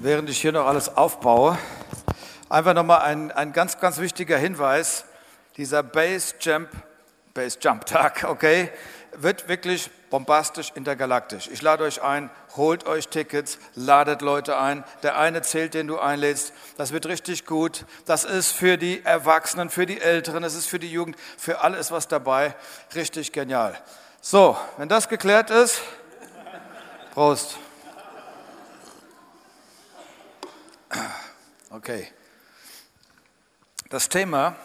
während ich hier noch alles aufbaue, einfach nochmal ein, ein ganz, ganz wichtiger Hinweis. Dieser Base Jump, Base Jump Tag, okay, wird wirklich bombastisch intergalaktisch. Ich lade euch ein, holt euch Tickets, ladet Leute ein. Der eine zählt, den du einlädst. Das wird richtig gut. Das ist für die Erwachsenen, für die Älteren, es ist für die Jugend, für alle ist was dabei. Richtig genial. So, wenn das geklärt ist, Prost. Okay. Das Thema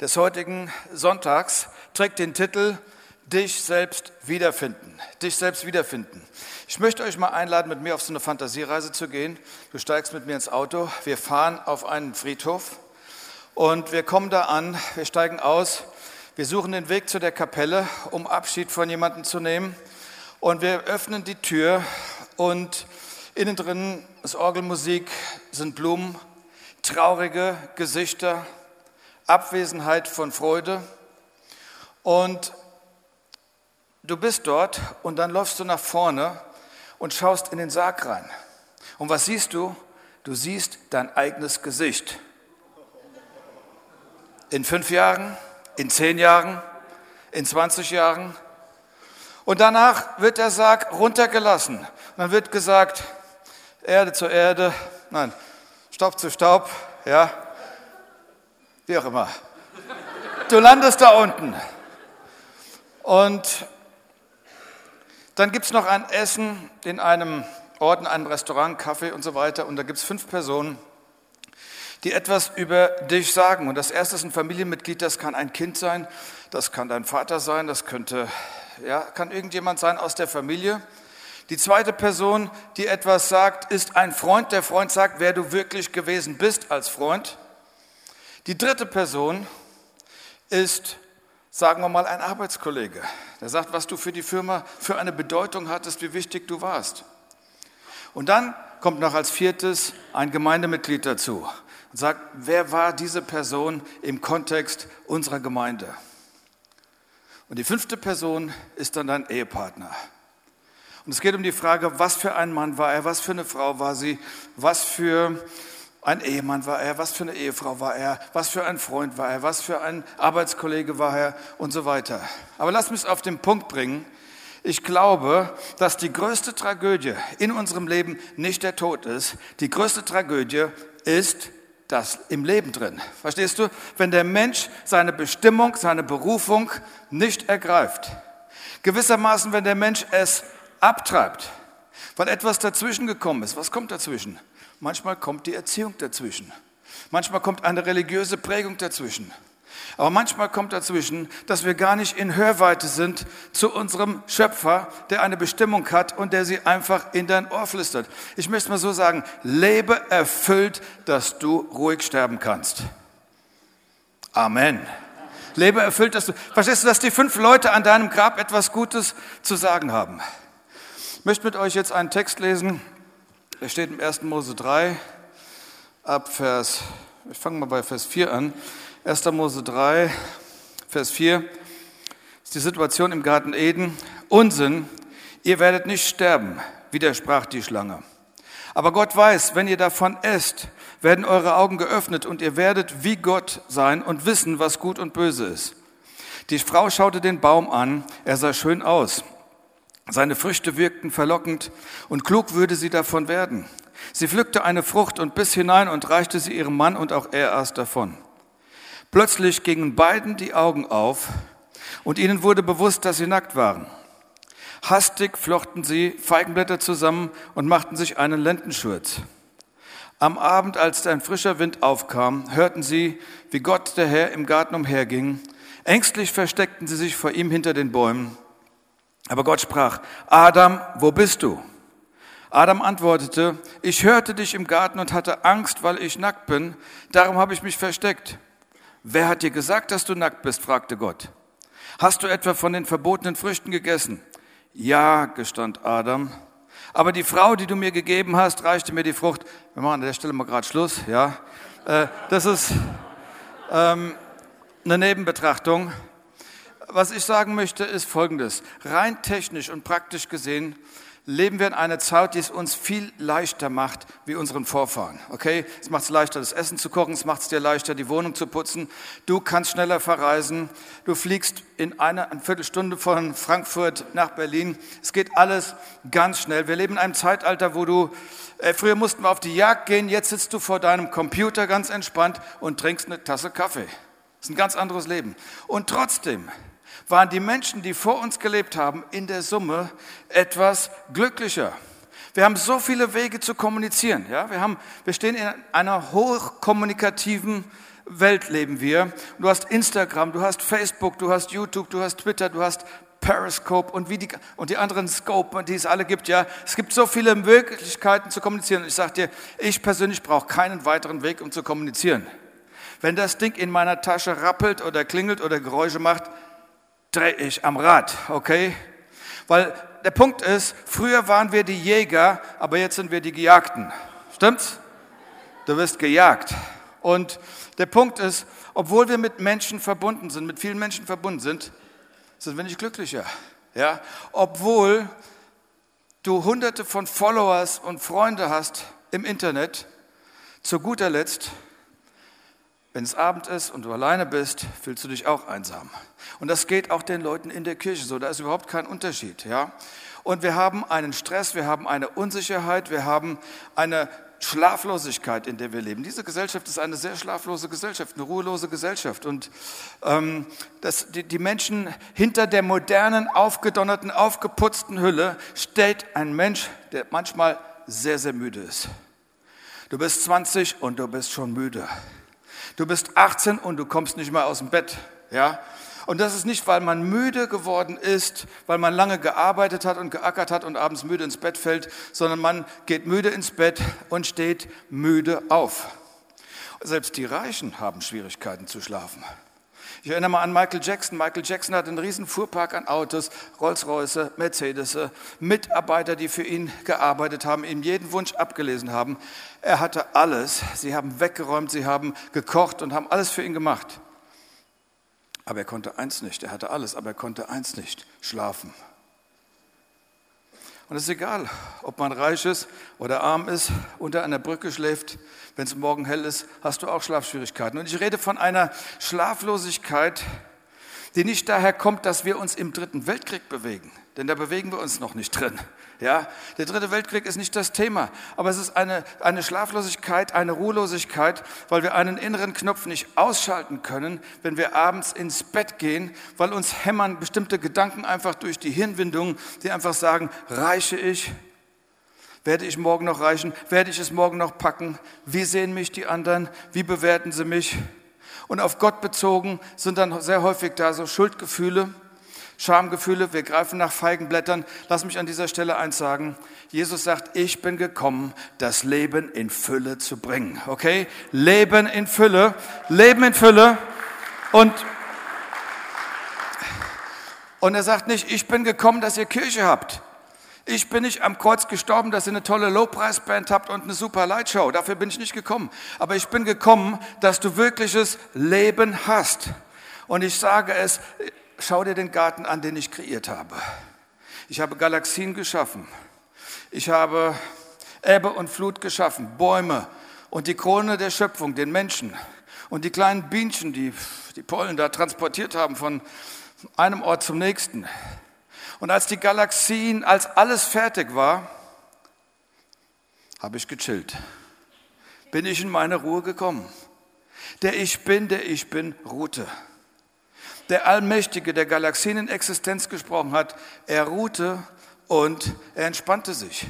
des heutigen Sonntags trägt den Titel Dich selbst wiederfinden. Dich selbst wiederfinden. Ich möchte euch mal einladen, mit mir auf so eine Fantasiereise zu gehen. Du steigst mit mir ins Auto. Wir fahren auf einen Friedhof und wir kommen da an. Wir steigen aus. Wir suchen den Weg zu der Kapelle, um Abschied von jemandem zu nehmen. Und wir öffnen die Tür und innen drin ist Orgelmusik, sind Blumen traurige Gesichter, Abwesenheit von Freude. Und du bist dort und dann läufst du nach vorne und schaust in den Sarg rein. Und was siehst du? Du siehst dein eigenes Gesicht. In fünf Jahren, in zehn Jahren, in 20 Jahren. Und danach wird der Sarg runtergelassen. Dann wird gesagt, Erde zu Erde, nein, Staub zu Staub, ja, wie auch immer. Du landest da unten. Und dann gibt es noch ein Essen in einem Ort, in einem Restaurant, Kaffee und so weiter. Und da gibt es fünf Personen, die etwas über dich sagen. Und das erste ist ein Familienmitglied, das kann ein Kind sein, das kann dein Vater sein, das könnte, ja, kann irgendjemand sein aus der Familie. Die zweite Person, die etwas sagt, ist ein Freund. Der Freund sagt, wer du wirklich gewesen bist als Freund. Die dritte Person ist, sagen wir mal, ein Arbeitskollege. Der sagt, was du für die Firma für eine Bedeutung hattest, wie wichtig du warst. Und dann kommt noch als viertes ein Gemeindemitglied dazu und sagt, wer war diese Person im Kontext unserer Gemeinde? Und die fünfte Person ist dann dein Ehepartner. Und es geht um die Frage, was für ein Mann war er, was für eine Frau war sie, was für ein Ehemann war er, was für eine Ehefrau war er, was für ein Freund war er, was für ein Arbeitskollege war er und so weiter. Aber lass mich auf den Punkt bringen. Ich glaube, dass die größte Tragödie in unserem Leben nicht der Tod ist. Die größte Tragödie ist das im Leben drin. Verstehst du? Wenn der Mensch seine Bestimmung, seine Berufung nicht ergreift. Gewissermaßen, wenn der Mensch es abtreibt, weil etwas dazwischen gekommen ist. Was kommt dazwischen? Manchmal kommt die Erziehung dazwischen. Manchmal kommt eine religiöse Prägung dazwischen. Aber manchmal kommt dazwischen, dass wir gar nicht in Hörweite sind zu unserem Schöpfer, der eine Bestimmung hat und der sie einfach in dein Ohr flüstert. Ich möchte mal so sagen, lebe erfüllt, dass du ruhig sterben kannst. Amen. Lebe erfüllt, dass du, verstehst du, dass die fünf Leute an deinem Grab etwas Gutes zu sagen haben. Ich möchte mit euch jetzt einen Text lesen, der steht im 1. Mose 3, ab Vers, ich fange mal bei Vers 4 an. 1. Mose 3, Vers 4 ist die Situation im Garten Eden. Unsinn, ihr werdet nicht sterben, widersprach die Schlange. Aber Gott weiß, wenn ihr davon esst, werden eure Augen geöffnet und ihr werdet wie Gott sein und wissen, was gut und böse ist. Die Frau schaute den Baum an, er sah schön aus seine Früchte wirkten verlockend und klug würde sie davon werden. Sie pflückte eine Frucht und biss hinein und reichte sie ihrem Mann und auch er aß davon. Plötzlich gingen beiden die Augen auf und ihnen wurde bewusst, dass sie nackt waren. Hastig flochten sie Feigenblätter zusammen und machten sich einen Lendenschurz. Am Abend, als ein frischer Wind aufkam, hörten sie, wie Gott der Herr im Garten umherging. Ängstlich versteckten sie sich vor ihm hinter den Bäumen. Aber Gott sprach, Adam, wo bist du? Adam antwortete, ich hörte dich im Garten und hatte Angst, weil ich nackt bin, darum habe ich mich versteckt. Wer hat dir gesagt, dass du nackt bist? fragte Gott. Hast du etwa von den verbotenen Früchten gegessen? Ja, gestand Adam. Aber die Frau, die du mir gegeben hast, reichte mir die Frucht. Wir machen an der Stelle mal gerade Schluss, ja. Äh, das ist ähm, eine Nebenbetrachtung was ich sagen möchte, ist Folgendes. Rein technisch und praktisch gesehen leben wir in einer Zeit, die es uns viel leichter macht wie unseren Vorfahren. Okay? Es macht es leichter, das Essen zu kochen, es macht es dir leichter, die Wohnung zu putzen. Du kannst schneller verreisen. Du fliegst in einer eine Viertelstunde von Frankfurt nach Berlin. Es geht alles ganz schnell. Wir leben in einem Zeitalter, wo du, äh, früher mussten wir auf die Jagd gehen, jetzt sitzt du vor deinem Computer ganz entspannt und trinkst eine Tasse Kaffee. Das ist ein ganz anderes Leben. Und trotzdem, waren die Menschen, die vor uns gelebt haben, in der Summe etwas glücklicher. Wir haben so viele Wege zu kommunizieren. Ja? Wir, haben, wir stehen in einer hochkommunikativen Welt, leben wir. Du hast Instagram, du hast Facebook, du hast YouTube, du hast Twitter, du hast Periscope und, wie die, und die anderen Scope, die es alle gibt. Ja, es gibt so viele Möglichkeiten zu kommunizieren. Ich sage dir, ich persönlich brauche keinen weiteren Weg, um zu kommunizieren. Wenn das Ding in meiner Tasche rappelt oder klingelt oder Geräusche macht, drehe ich am Rad, okay? Weil der Punkt ist, früher waren wir die Jäger, aber jetzt sind wir die Gejagten. Stimmt's? Du wirst gejagt. Und der Punkt ist, obwohl wir mit Menschen verbunden sind, mit vielen Menschen verbunden sind, sind wir nicht glücklicher. Ja? Obwohl du hunderte von Followers und Freunde hast im Internet, zu guter Letzt wenn es Abend ist und du alleine bist, fühlst du dich auch einsam. Und das geht auch den Leuten in der Kirche so. Da ist überhaupt kein Unterschied. Ja? Und wir haben einen Stress, wir haben eine Unsicherheit, wir haben eine Schlaflosigkeit, in der wir leben. Diese Gesellschaft ist eine sehr schlaflose Gesellschaft, eine ruhelose Gesellschaft. Und ähm, das, die, die Menschen hinter der modernen, aufgedonnerten, aufgeputzten Hülle steht ein Mensch, der manchmal sehr, sehr müde ist. Du bist 20 und du bist schon müde. Du bist 18 und du kommst nicht mehr aus dem Bett. Ja? Und das ist nicht, weil man müde geworden ist, weil man lange gearbeitet hat und geackert hat und abends müde ins Bett fällt, sondern man geht müde ins Bett und steht müde auf. Selbst die Reichen haben Schwierigkeiten zu schlafen. Ich erinnere mal an Michael Jackson. Michael Jackson hat einen riesen Fuhrpark an Autos, Rolls-Royce, Mercedes, Mitarbeiter, die für ihn gearbeitet haben, ihm jeden Wunsch abgelesen haben. Er hatte alles. Sie haben weggeräumt, sie haben gekocht und haben alles für ihn gemacht. Aber er konnte eins nicht. Er hatte alles, aber er konnte eins nicht, schlafen. Und es ist egal, ob man reich ist oder arm ist, unter einer Brücke schläft, wenn es morgen hell ist, hast du auch Schlafschwierigkeiten. Und ich rede von einer Schlaflosigkeit, die nicht daher kommt, dass wir uns im Dritten Weltkrieg bewegen. Denn da bewegen wir uns noch nicht drin. Ja, der dritte Weltkrieg ist nicht das Thema, aber es ist eine, eine Schlaflosigkeit, eine Ruhelosigkeit, weil wir einen inneren Knopf nicht ausschalten können, wenn wir abends ins Bett gehen, weil uns hämmern bestimmte Gedanken einfach durch die Hirnwindungen, die einfach sagen, reiche ich? Werde ich morgen noch reichen? Werde ich es morgen noch packen? Wie sehen mich die anderen? Wie bewerten sie mich? Und auf Gott bezogen sind dann sehr häufig da so Schuldgefühle Schamgefühle, wir greifen nach Feigenblättern. Lass mich an dieser Stelle eins sagen. Jesus sagt, ich bin gekommen, das Leben in Fülle zu bringen. Okay? Leben in Fülle, Leben in Fülle. Und, und er sagt nicht, ich bin gekommen, dass ihr Kirche habt. Ich bin nicht am Kreuz gestorben, dass ihr eine tolle Lowpreis-Band habt und eine super Lightshow. Dafür bin ich nicht gekommen. Aber ich bin gekommen, dass du wirkliches Leben hast. Und ich sage es, schau dir den Garten an, den ich kreiert habe. Ich habe Galaxien geschaffen. Ich habe Ebbe und Flut geschaffen, Bäume und die Krone der Schöpfung, den Menschen und die kleinen Bienchen, die die Pollen da transportiert haben von einem Ort zum nächsten. Und als die Galaxien, als alles fertig war, habe ich gechillt. Bin ich in meine Ruhe gekommen. Der Ich bin, der Ich bin, ruhte der Allmächtige, der Galaxien in Existenz gesprochen hat, er ruhte und er entspannte sich.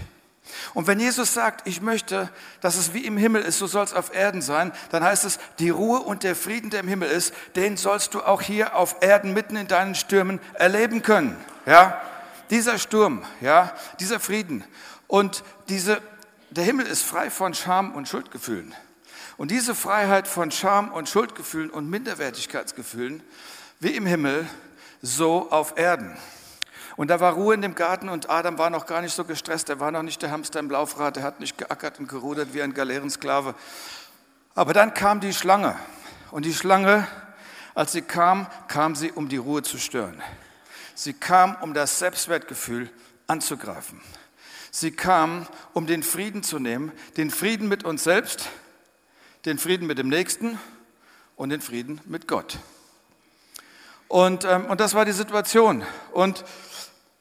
Und wenn Jesus sagt, ich möchte, dass es wie im Himmel ist, so soll es auf Erden sein, dann heißt es, die Ruhe und der Frieden, der im Himmel ist, den sollst du auch hier auf Erden mitten in deinen Stürmen erleben können. Ja, dieser Sturm, ja, dieser Frieden und diese, der Himmel ist frei von Scham und Schuldgefühlen. Und diese Freiheit von Scham und Schuldgefühlen und Minderwertigkeitsgefühlen, wie im Himmel, so auf Erden. Und da war Ruhe in dem Garten und Adam war noch gar nicht so gestresst. Er war noch nicht der Hamster im Laufrad, er hat nicht geackert und gerudert wie ein Galeerensklave. Aber dann kam die Schlange. Und die Schlange, als sie kam, kam sie, um die Ruhe zu stören. Sie kam, um das Selbstwertgefühl anzugreifen. Sie kam, um den Frieden zu nehmen, den Frieden mit uns selbst, den Frieden mit dem Nächsten und den Frieden mit Gott. Und, ähm, und das war die Situation. Und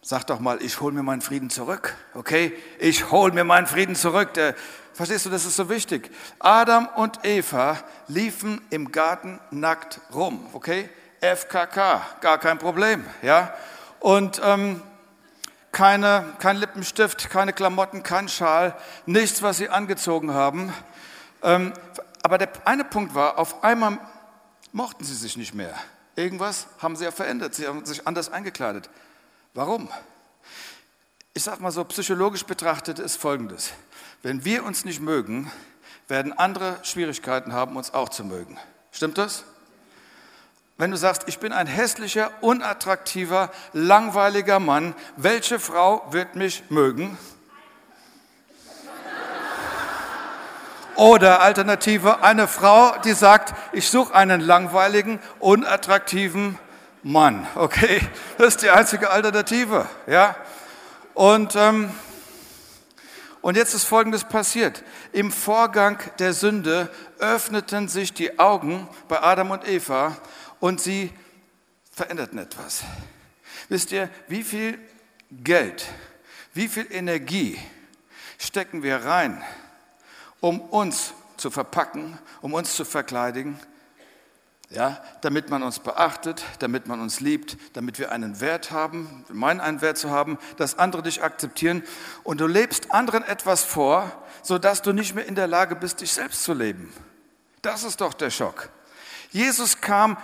sag doch mal, ich hole mir meinen Frieden zurück, okay? Ich hole mir meinen Frieden zurück. Der, verstehst du, das ist so wichtig. Adam und Eva liefen im Garten nackt rum, okay? FKK, gar kein Problem, ja? Und ähm, keine, kein Lippenstift, keine Klamotten, kein Schal, nichts, was sie angezogen haben. Ähm, aber der eine Punkt war, auf einmal mochten sie sich nicht mehr. Irgendwas haben sie ja verändert, sie haben sich anders eingekleidet. Warum? Ich sage mal so, psychologisch betrachtet ist Folgendes. Wenn wir uns nicht mögen, werden andere Schwierigkeiten haben, uns auch zu mögen. Stimmt das? Wenn du sagst, ich bin ein hässlicher, unattraktiver, langweiliger Mann, welche Frau wird mich mögen? Oder Alternative, eine Frau, die sagt, ich suche einen langweiligen, unattraktiven Mann. Okay, das ist die einzige Alternative. Ja? Und, ähm, und jetzt ist Folgendes passiert. Im Vorgang der Sünde öffneten sich die Augen bei Adam und Eva und sie veränderten etwas. Wisst ihr, wie viel Geld, wie viel Energie stecken wir rein, um uns zu verpacken, um uns zu verkleidigen, ja, damit man uns beachtet, damit man uns liebt, damit wir einen Wert haben, wir meinen einen Wert zu haben, dass andere dich akzeptieren und du lebst anderen etwas vor, sodass du nicht mehr in der Lage bist, dich selbst zu leben. Das ist doch der Schock. Jesus kam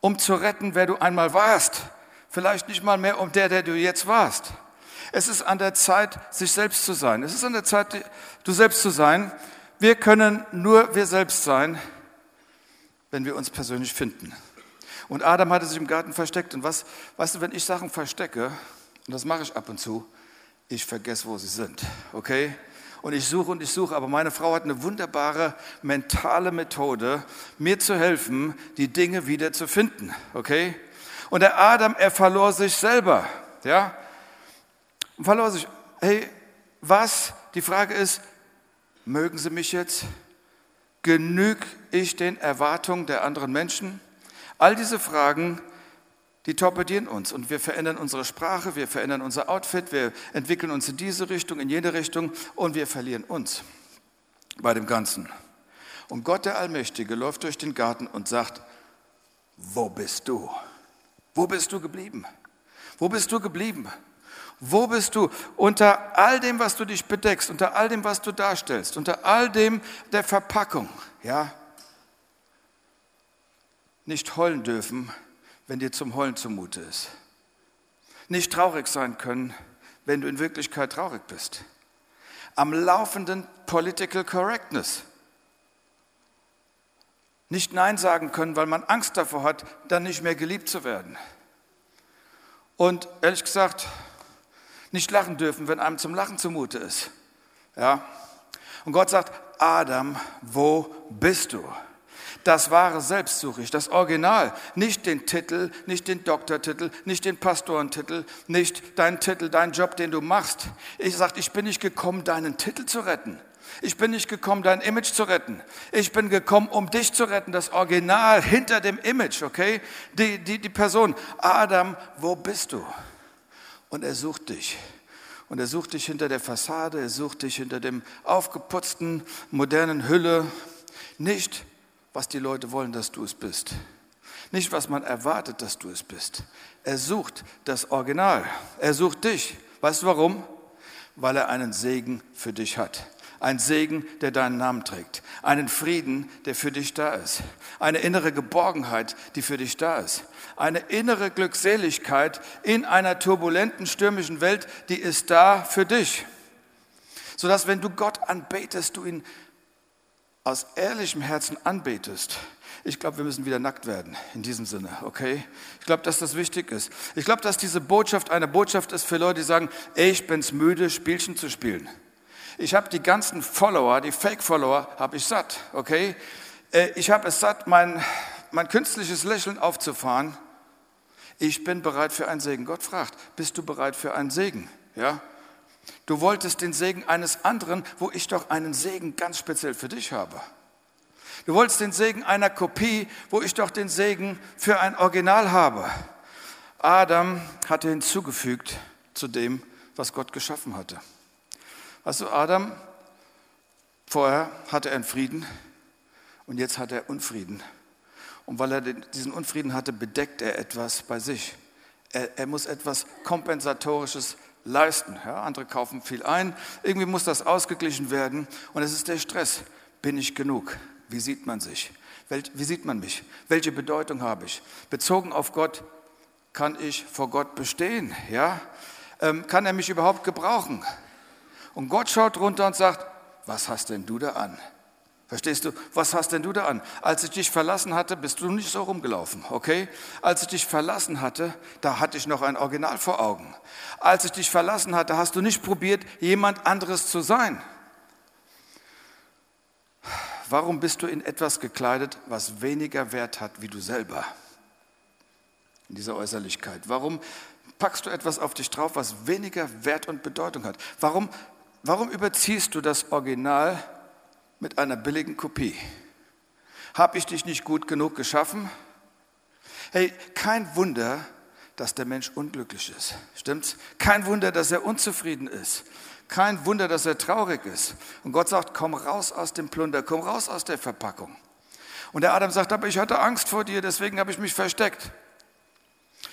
um zu retten, wer du einmal warst. Vielleicht nicht mal mehr um der, der du jetzt warst. Es ist an der Zeit, sich selbst zu sein. Es ist an der Zeit, du selbst zu sein. Wir können nur wir selbst sein, wenn wir uns persönlich finden. Und Adam hatte sich im Garten versteckt. Und was, weißt du, wenn ich Sachen verstecke, und das mache ich ab und zu, ich vergesse, wo sie sind. Okay? und ich suche und ich suche, aber meine Frau hat eine wunderbare mentale Methode, mir zu helfen, die Dinge wieder zu finden, okay? Und der Adam, er verlor sich selber, ja? Und verlor sich, hey, was? Die Frage ist, mögen Sie mich jetzt? Genüge ich den Erwartungen der anderen Menschen? All diese Fragen die torpedieren uns und wir verändern unsere Sprache, wir verändern unser Outfit, wir entwickeln uns in diese Richtung, in jede Richtung und wir verlieren uns bei dem Ganzen. Und Gott der Allmächtige läuft durch den Garten und sagt, wo bist du? Wo bist du geblieben? Wo bist du geblieben? Wo bist du? Unter all dem, was du dich bedeckst, unter all dem, was du darstellst, unter all dem der Verpackung, ja? Nicht heulen dürfen, wenn dir zum Heulen zumute ist. Nicht traurig sein können, wenn du in Wirklichkeit traurig bist. Am laufenden Political Correctness. Nicht Nein sagen können, weil man Angst davor hat, dann nicht mehr geliebt zu werden. Und ehrlich gesagt, nicht lachen dürfen, wenn einem zum Lachen zumute ist. Ja? Und Gott sagt, Adam, wo bist du? Das wahre Selbst suche ich, das Original, nicht den Titel, nicht den Doktortitel, nicht den Pastorentitel, nicht deinen Titel, deinen Job, den du machst. Ich sage, ich bin nicht gekommen, deinen Titel zu retten. Ich bin nicht gekommen, dein Image zu retten. Ich bin gekommen, um dich zu retten, das Original hinter dem Image, okay? Die, die, die Person, Adam, wo bist du? Und er sucht dich. Und er sucht dich hinter der Fassade, er sucht dich hinter dem aufgeputzten, modernen Hülle. Nicht was die Leute wollen, dass du es bist. Nicht, was man erwartet, dass du es bist. Er sucht das Original. Er sucht dich. Weißt du warum? Weil er einen Segen für dich hat. Ein Segen, der deinen Namen trägt. Einen Frieden, der für dich da ist. Eine innere Geborgenheit, die für dich da ist. Eine innere Glückseligkeit in einer turbulenten, stürmischen Welt, die ist da für dich. Sodass, wenn du Gott anbetest, du ihn aus ehrlichem Herzen anbetest, ich glaube, wir müssen wieder nackt werden in diesem Sinne, okay? Ich glaube, dass das wichtig ist. Ich glaube, dass diese Botschaft eine Botschaft ist für Leute, die sagen, ey, ich bin's müde, Spielchen zu spielen. Ich habe die ganzen Follower, die Fake-Follower, habe ich satt, okay? Äh, ich habe es satt, mein, mein künstliches Lächeln aufzufahren. Ich bin bereit für einen Segen. Gott fragt, bist du bereit für einen Segen? Ja? Du wolltest den Segen eines anderen, wo ich doch einen Segen ganz speziell für dich habe. Du wolltest den Segen einer Kopie, wo ich doch den Segen für ein Original habe. Adam hatte hinzugefügt zu dem, was Gott geschaffen hatte. Du, Adam, vorher hatte er einen Frieden und jetzt hat er Unfrieden. Und weil er diesen Unfrieden hatte, bedeckt er etwas bei sich. Er, er muss etwas Kompensatorisches leisten. Ja, andere kaufen viel ein, irgendwie muss das ausgeglichen werden und es ist der Stress. Bin ich genug? Wie sieht man sich? Wie sieht man mich? Welche Bedeutung habe ich? Bezogen auf Gott kann ich vor Gott bestehen? Ja? Ähm, kann er mich überhaupt gebrauchen? Und Gott schaut runter und sagt, was hast denn du da an? Verstehst du? Was hast denn du da an? Als ich dich verlassen hatte, bist du nicht so rumgelaufen, okay? Als ich dich verlassen hatte, da hatte ich noch ein Original vor Augen. Als ich dich verlassen hatte, hast du nicht probiert, jemand anderes zu sein. Warum bist du in etwas gekleidet, was weniger Wert hat wie du selber? In dieser Äußerlichkeit. Warum packst du etwas auf dich drauf, was weniger Wert und Bedeutung hat? Warum, warum überziehst du das Original mit einer billigen Kopie? Habe ich dich nicht gut genug geschaffen? Hey, kein Wunder, dass der Mensch unglücklich ist. Stimmt's? Kein Wunder, dass er unzufrieden ist. Kein Wunder, dass er traurig ist. Und Gott sagt, komm raus aus dem Plunder, komm raus aus der Verpackung. Und der Adam sagt, aber ich hatte Angst vor dir, deswegen habe ich mich versteckt.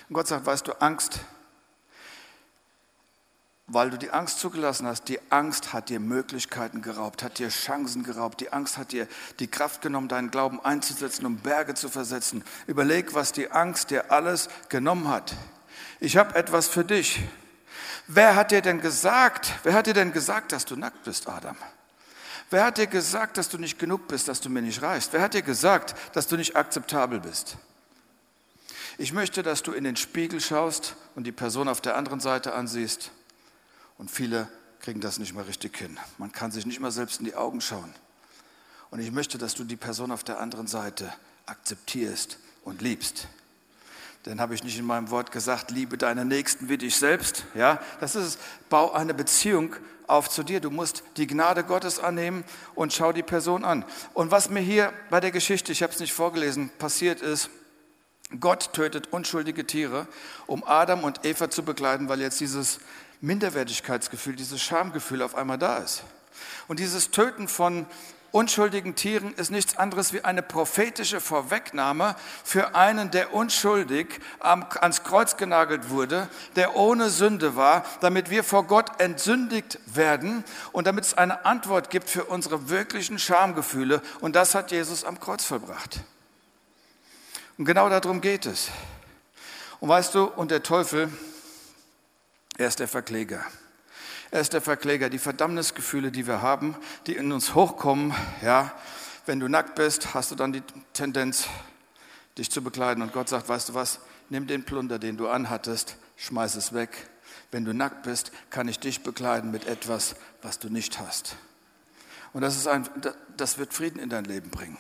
Und Gott sagt, weißt du, Angst, weil du die Angst zugelassen hast, die Angst hat dir Möglichkeiten geraubt, hat dir Chancen geraubt, die Angst hat dir die Kraft genommen, deinen Glauben einzusetzen, um Berge zu versetzen. Überleg, was die Angst dir alles genommen hat. Ich habe etwas für dich. Wer hat dir denn gesagt, wer hat dir denn gesagt, dass du nackt bist, Adam? Wer hat dir gesagt, dass du nicht genug bist, dass du mir nicht reichst? Wer hat dir gesagt, dass du nicht akzeptabel bist? Ich möchte, dass du in den Spiegel schaust und die Person auf der anderen Seite ansiehst. Und viele kriegen das nicht mal richtig hin. Man kann sich nicht mal selbst in die Augen schauen. Und ich möchte, dass du die Person auf der anderen Seite akzeptierst und liebst. Denn habe ich nicht in meinem Wort gesagt, liebe deine Nächsten wie dich selbst. Ja, das ist es. Bau eine Beziehung auf zu dir. Du musst die Gnade Gottes annehmen und schau die Person an. Und was mir hier bei der Geschichte, ich habe es nicht vorgelesen, passiert ist, Gott tötet unschuldige Tiere, um Adam und Eva zu begleiten, weil jetzt dieses Minderwertigkeitsgefühl, dieses Schamgefühl auf einmal da ist. Und dieses Töten von unschuldigen Tieren ist nichts anderes wie eine prophetische Vorwegnahme für einen, der unschuldig ans Kreuz genagelt wurde, der ohne Sünde war, damit wir vor Gott entsündigt werden und damit es eine Antwort gibt für unsere wirklichen Schamgefühle. Und das hat Jesus am Kreuz vollbracht. Und genau darum geht es. Und weißt du, und der Teufel, er ist der Verkläger. Er ist der Verkläger. Die Verdammnisgefühle, die wir haben, die in uns hochkommen, ja, wenn du nackt bist, hast du dann die Tendenz, dich zu bekleiden. Und Gott sagt, weißt du was, nimm den Plunder, den du anhattest, schmeiß es weg. Wenn du nackt bist, kann ich dich bekleiden mit etwas, was du nicht hast. Und das, ist ein, das wird Frieden in dein Leben bringen.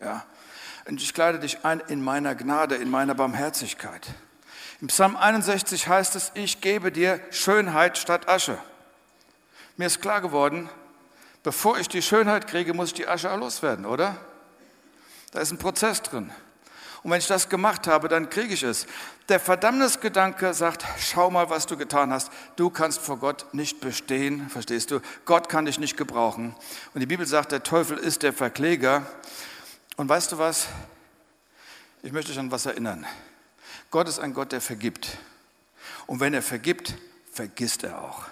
Ja. Und ich kleide dich ein in meiner Gnade, in meiner Barmherzigkeit. Im Psalm 61 heißt es, ich gebe dir Schönheit statt Asche. Mir ist klar geworden, bevor ich die Schönheit kriege, muss ich die Asche auch loswerden, oder? Da ist ein Prozess drin. Und wenn ich das gemacht habe, dann kriege ich es. Der Verdammnisgedanke sagt, schau mal, was du getan hast. Du kannst vor Gott nicht bestehen, verstehst du? Gott kann dich nicht gebrauchen. Und die Bibel sagt, der Teufel ist der Verkläger. Und weißt du was? Ich möchte dich an was erinnern. Gott ist ein Gott, der vergibt. Und wenn er vergibt, vergisst er auch.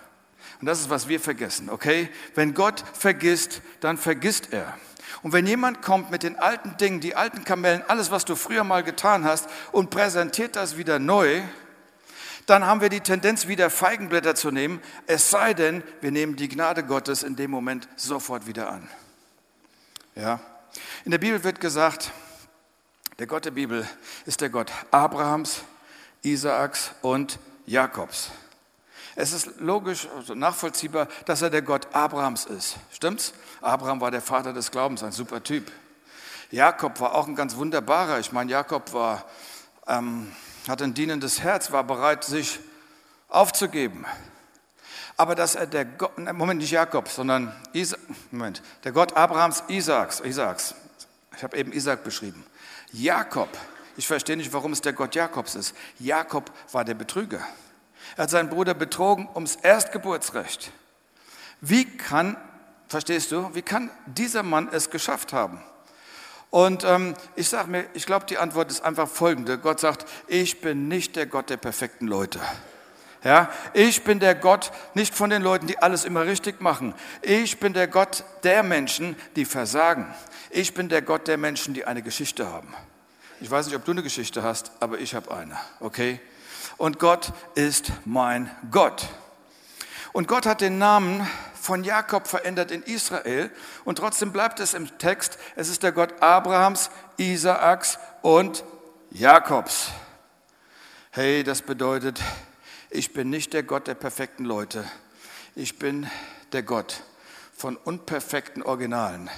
Und das ist, was wir vergessen, okay? Wenn Gott vergisst, dann vergisst er. Und wenn jemand kommt mit den alten Dingen, die alten Kamellen, alles, was du früher mal getan hast und präsentiert das wieder neu, dann haben wir die Tendenz, wieder Feigenblätter zu nehmen, es sei denn, wir nehmen die Gnade Gottes in dem Moment sofort wieder an. Ja? In der Bibel wird gesagt, der Gott der Bibel ist der Gott Abrahams, Isaaks und Jakobs. Es ist logisch, also nachvollziehbar, dass er der Gott Abrahams ist. Stimmt's? Abraham war der Vater des Glaubens, ein super Typ. Jakob war auch ein ganz wunderbarer. Ich meine, Jakob war, ähm, hatte ein dienendes Herz, war bereit, sich aufzugeben. Aber dass er der Gott, Moment, nicht Jakob, sondern Isa, Moment, der Gott Abrahams, Isaaks, Isaaks, ich habe eben Isaac beschrieben. Jakob, ich verstehe nicht, warum es der Gott Jakobs ist. Jakob war der Betrüger. Er hat seinen Bruder betrogen ums Erstgeburtsrecht. Wie kann, verstehst du, wie kann dieser Mann es geschafft haben? Und ähm, ich sage mir, ich glaube, die Antwort ist einfach folgende. Gott sagt, ich bin nicht der Gott der perfekten Leute. Ja, ich bin der Gott nicht von den Leuten, die alles immer richtig machen. Ich bin der Gott der Menschen, die versagen. Ich bin der Gott der Menschen, die eine Geschichte haben. Ich weiß nicht, ob du eine Geschichte hast, aber ich habe eine, okay? Und Gott ist mein Gott. Und Gott hat den Namen von Jakob verändert in Israel und trotzdem bleibt es im Text, es ist der Gott Abrahams, Isaaks und Jakobs. Hey, das bedeutet, ich bin nicht der Gott der perfekten Leute. Ich bin der Gott von unperfekten Originalen,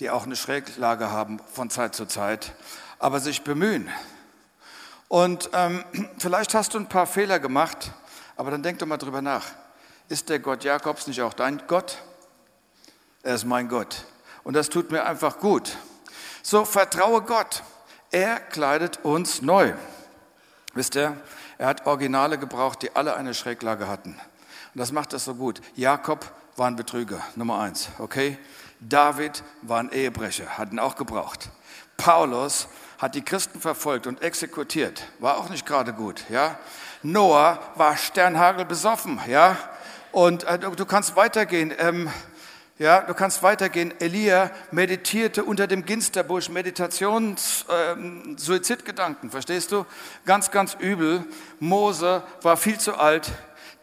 die auch eine Schräglage haben von Zeit zu Zeit, aber sich bemühen. Und ähm, vielleicht hast du ein paar Fehler gemacht, aber dann denk doch mal drüber nach. Ist der Gott Jakobs nicht auch dein Gott? Er ist mein Gott. Und das tut mir einfach gut. So vertraue Gott. Er kleidet uns neu. Wisst ihr, er hat Originale gebraucht, die alle eine Schräglage hatten. Und das macht das so gut. Jakob war ein Betrüger, Nummer eins, okay? David war ein Ehebrecher, hat ihn auch gebraucht. Paulus hat die Christen verfolgt und exekutiert, war auch nicht gerade gut, ja? Noah war Sternhagel besoffen, ja? Und äh, du kannst weitergehen. Ähm, ja, du kannst weitergehen. Elia meditierte unter dem Ginsterbusch, Meditations, äh, Suizidgedanken, verstehst du? Ganz, ganz übel. Mose war viel zu alt.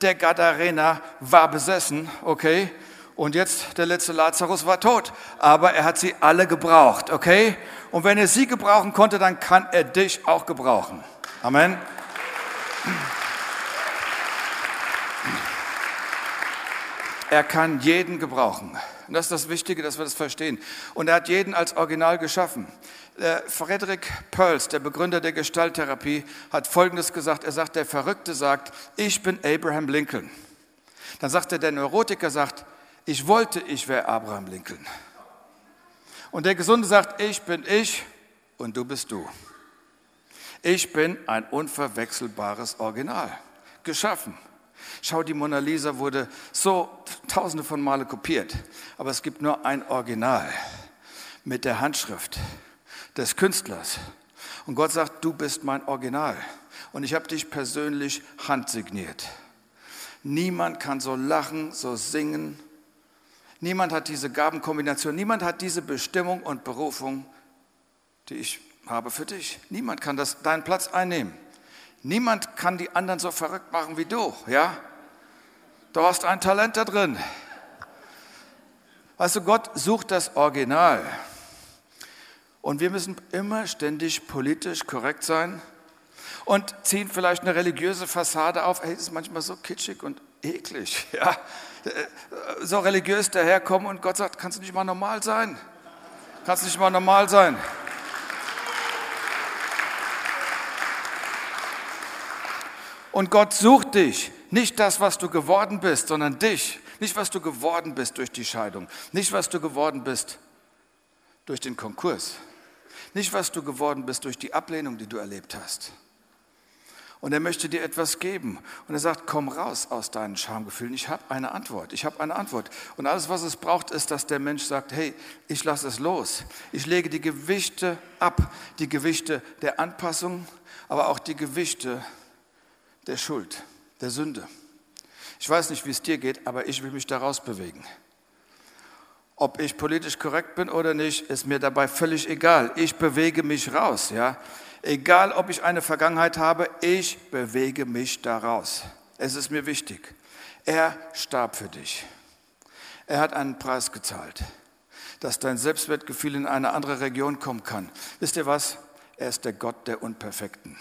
Der Gadarena war besessen, okay? Und jetzt der letzte Lazarus war tot. Aber er hat sie alle gebraucht, okay? Und wenn er sie gebrauchen konnte, dann kann er dich auch gebrauchen. Amen. Er kann jeden gebrauchen. Und das ist das Wichtige, dass wir das verstehen. Und er hat jeden als Original geschaffen. Frederick Pearls, der Begründer der Gestalttherapie, hat Folgendes gesagt. Er sagt, der Verrückte sagt, ich bin Abraham Lincoln. Dann sagt er, der Neurotiker sagt, ich wollte, ich wäre Abraham Lincoln. Und der Gesunde sagt, ich bin ich und du bist du. Ich bin ein unverwechselbares Original, geschaffen. Schau, die Mona Lisa wurde so tausende von Male kopiert, aber es gibt nur ein Original mit der Handschrift des Künstlers. Und Gott sagt, du bist mein Original und ich habe dich persönlich handsigniert. Niemand kann so lachen, so singen. Niemand hat diese Gabenkombination, niemand hat diese Bestimmung und Berufung, die ich habe für dich. Niemand kann das deinen Platz einnehmen. Niemand kann die anderen so verrückt machen wie du, ja? Du hast ein Talent da drin. Weißt du, Gott sucht das Original. Und wir müssen immer ständig politisch korrekt sein und ziehen vielleicht eine religiöse Fassade auf. Hey, das ist manchmal so kitschig und eklig, ja? So religiös daherkommen und Gott sagt, kannst du nicht mal normal sein? Kannst du nicht mal normal sein? Und Gott sucht dich. Nicht das, was du geworden bist, sondern dich. Nicht, was du geworden bist durch die Scheidung. Nicht, was du geworden bist durch den Konkurs. Nicht, was du geworden bist durch die Ablehnung, die du erlebt hast. Und er möchte dir etwas geben. Und er sagt, komm raus aus deinen Schamgefühlen. Ich habe eine Antwort. Ich habe eine Antwort. Und alles, was es braucht, ist, dass der Mensch sagt, hey, ich lasse es los. Ich lege die Gewichte ab. Die Gewichte der Anpassung, aber auch die Gewichte der Schuld, der Sünde. Ich weiß nicht, wie es dir geht, aber ich will mich daraus bewegen. Ob ich politisch korrekt bin oder nicht, ist mir dabei völlig egal. Ich bewege mich raus, ja. Egal, ob ich eine Vergangenheit habe, ich bewege mich daraus. Es ist mir wichtig. Er starb für dich. Er hat einen Preis gezahlt, dass dein Selbstwertgefühl in eine andere Region kommen kann. Wisst ihr was? Er ist der Gott der Unperfekten.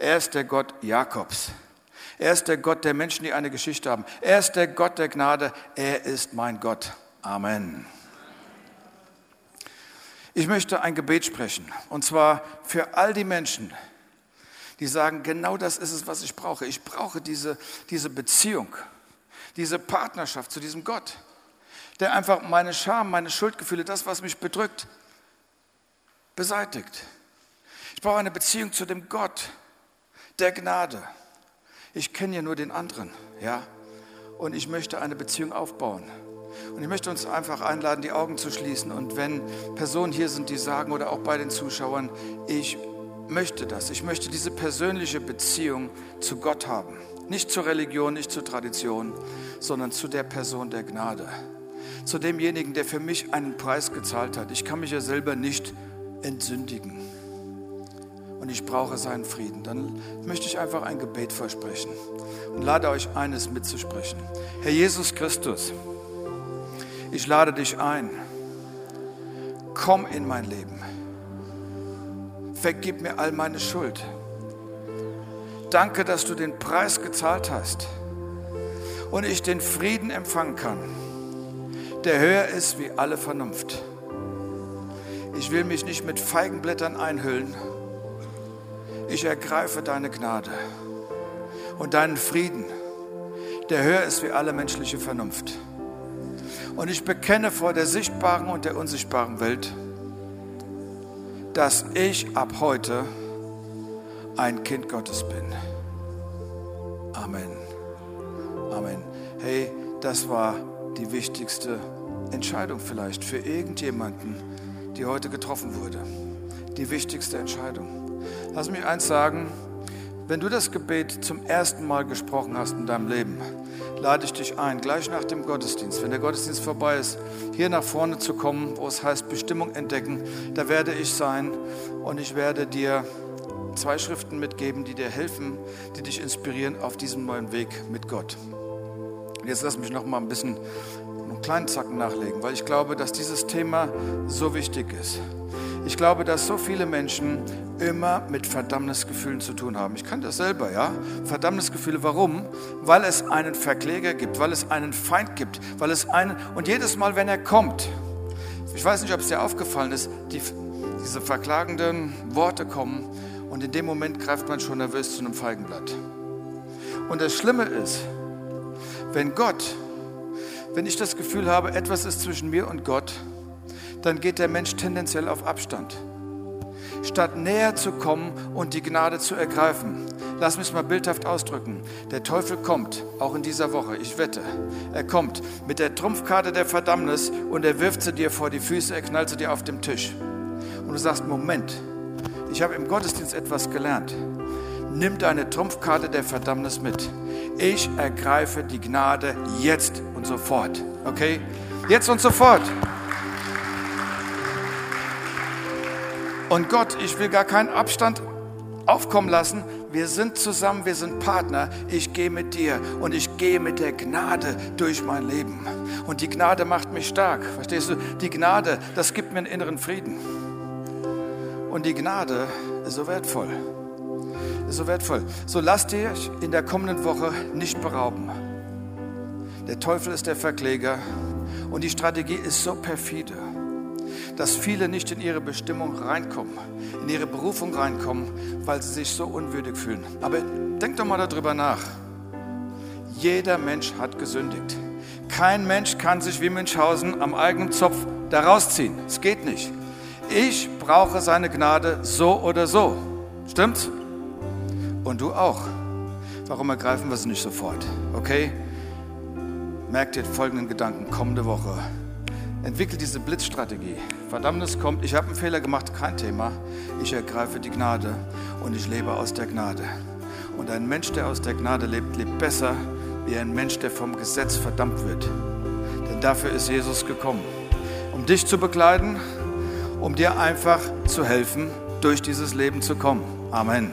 Er ist der Gott Jakobs. Er ist der Gott der Menschen, die eine Geschichte haben. Er ist der Gott der Gnade. Er ist mein Gott. Amen. Ich möchte ein Gebet sprechen, und zwar für all die Menschen, die sagen, genau das ist es, was ich brauche. Ich brauche diese, diese Beziehung. diese Partnerschaft zu diesem Gott, der einfach meine Scham, meine Schuldgefühle, das, was mich bedrückt, beseitigt. Ich brauche eine Beziehung zu dem Gott der Gnade. Ich kenne ja nur den anderen, ja, und ich möchte eine Beziehung aufbauen. Und ich möchte uns einfach einladen, die Augen zu schließen. Und wenn Personen hier sind, die sagen, oder auch bei den Zuschauern, ich möchte das, ich möchte diese persönliche Beziehung zu Gott haben. Nicht zur Religion, nicht zur Tradition, sondern zu der Person der Gnade. Zu demjenigen, der für mich einen Preis gezahlt hat. Ich kann mich ja selber nicht entsündigen. Und ich brauche seinen Frieden. Dann möchte ich einfach ein Gebet versprechen und lade euch eines mitzusprechen. Herr Jesus Christus, ich lade dich ein. Komm in mein Leben. Vergib mir all meine Schuld. Danke, dass du den Preis gezahlt hast und ich den Frieden empfangen kann, der höher ist wie alle Vernunft. Ich will mich nicht mit Feigenblättern einhüllen. Ich ergreife deine Gnade und deinen Frieden, der höher ist wie alle menschliche Vernunft. Und ich bekenne vor der sichtbaren und der unsichtbaren Welt, dass ich ab heute ein Kind Gottes bin. Amen. Amen. Hey, das war die wichtigste Entscheidung vielleicht für irgendjemanden, die heute getroffen wurde. Die wichtigste Entscheidung. Lass mich eins sagen, wenn du das Gebet zum ersten Mal gesprochen hast in deinem Leben, lade ich dich ein, gleich nach dem Gottesdienst, wenn der Gottesdienst vorbei ist, hier nach vorne zu kommen, wo es heißt Bestimmung entdecken. Da werde ich sein und ich werde dir zwei Schriften mitgeben, die dir helfen, die dich inspirieren auf diesem neuen Weg mit Gott. Jetzt lass mich noch mal ein bisschen einen kleinen Zacken nachlegen, weil ich glaube, dass dieses Thema so wichtig ist. Ich glaube, dass so viele Menschen immer mit Verdammnisgefühlen zu tun haben. Ich kann das selber, ja? Verdammnisgefühle, warum? Weil es einen Verkläger gibt, weil es einen Feind gibt, weil es einen, und jedes Mal, wenn er kommt, ich weiß nicht, ob es dir aufgefallen ist, die, diese verklagenden Worte kommen und in dem Moment greift man schon nervös zu einem Feigenblatt. Und das Schlimme ist, wenn Gott, wenn ich das Gefühl habe, etwas ist zwischen mir und Gott, dann geht der Mensch tendenziell auf Abstand. Statt näher zu kommen und die Gnade zu ergreifen. Lass mich mal bildhaft ausdrücken. Der Teufel kommt, auch in dieser Woche, ich wette, er kommt mit der Trumpfkarte der Verdammnis und er wirft sie dir vor die Füße, er knallt sie dir auf dem Tisch. Und du sagst, Moment, ich habe im Gottesdienst etwas gelernt. Nimm deine Trumpfkarte der Verdammnis mit. Ich ergreife die Gnade jetzt und sofort. Okay? Jetzt und sofort. Und Gott, ich will gar keinen Abstand aufkommen lassen. Wir sind zusammen, wir sind Partner. Ich gehe mit dir und ich gehe mit der Gnade durch mein Leben. Und die Gnade macht mich stark. Verstehst du? Die Gnade, das gibt mir einen inneren Frieden. Und die Gnade ist so wertvoll. Ist so wertvoll. So lasst ihr euch in der kommenden Woche nicht berauben. Der Teufel ist der Verkläger und die Strategie ist so perfide dass viele nicht in ihre Bestimmung reinkommen, in ihre Berufung reinkommen, weil sie sich so unwürdig fühlen. Aber denkt doch mal darüber nach. Jeder Mensch hat gesündigt. Kein Mensch kann sich wie Münchhausen am eigenen Zopf da rausziehen. Es geht nicht. Ich brauche seine Gnade so oder so. Stimmt's? Und du auch. Warum ergreifen wir es nicht sofort? Okay? Merkt ihr folgenden Gedanken kommende Woche. Entwickelt diese Blitzstrategie. Verdammnis kommt, ich habe einen Fehler gemacht, kein Thema. Ich ergreife die Gnade und ich lebe aus der Gnade. Und ein Mensch, der aus der Gnade lebt, lebt besser wie ein Mensch, der vom Gesetz verdammt wird. Denn dafür ist Jesus gekommen, um dich zu begleiten, um dir einfach zu helfen, durch dieses Leben zu kommen. Amen.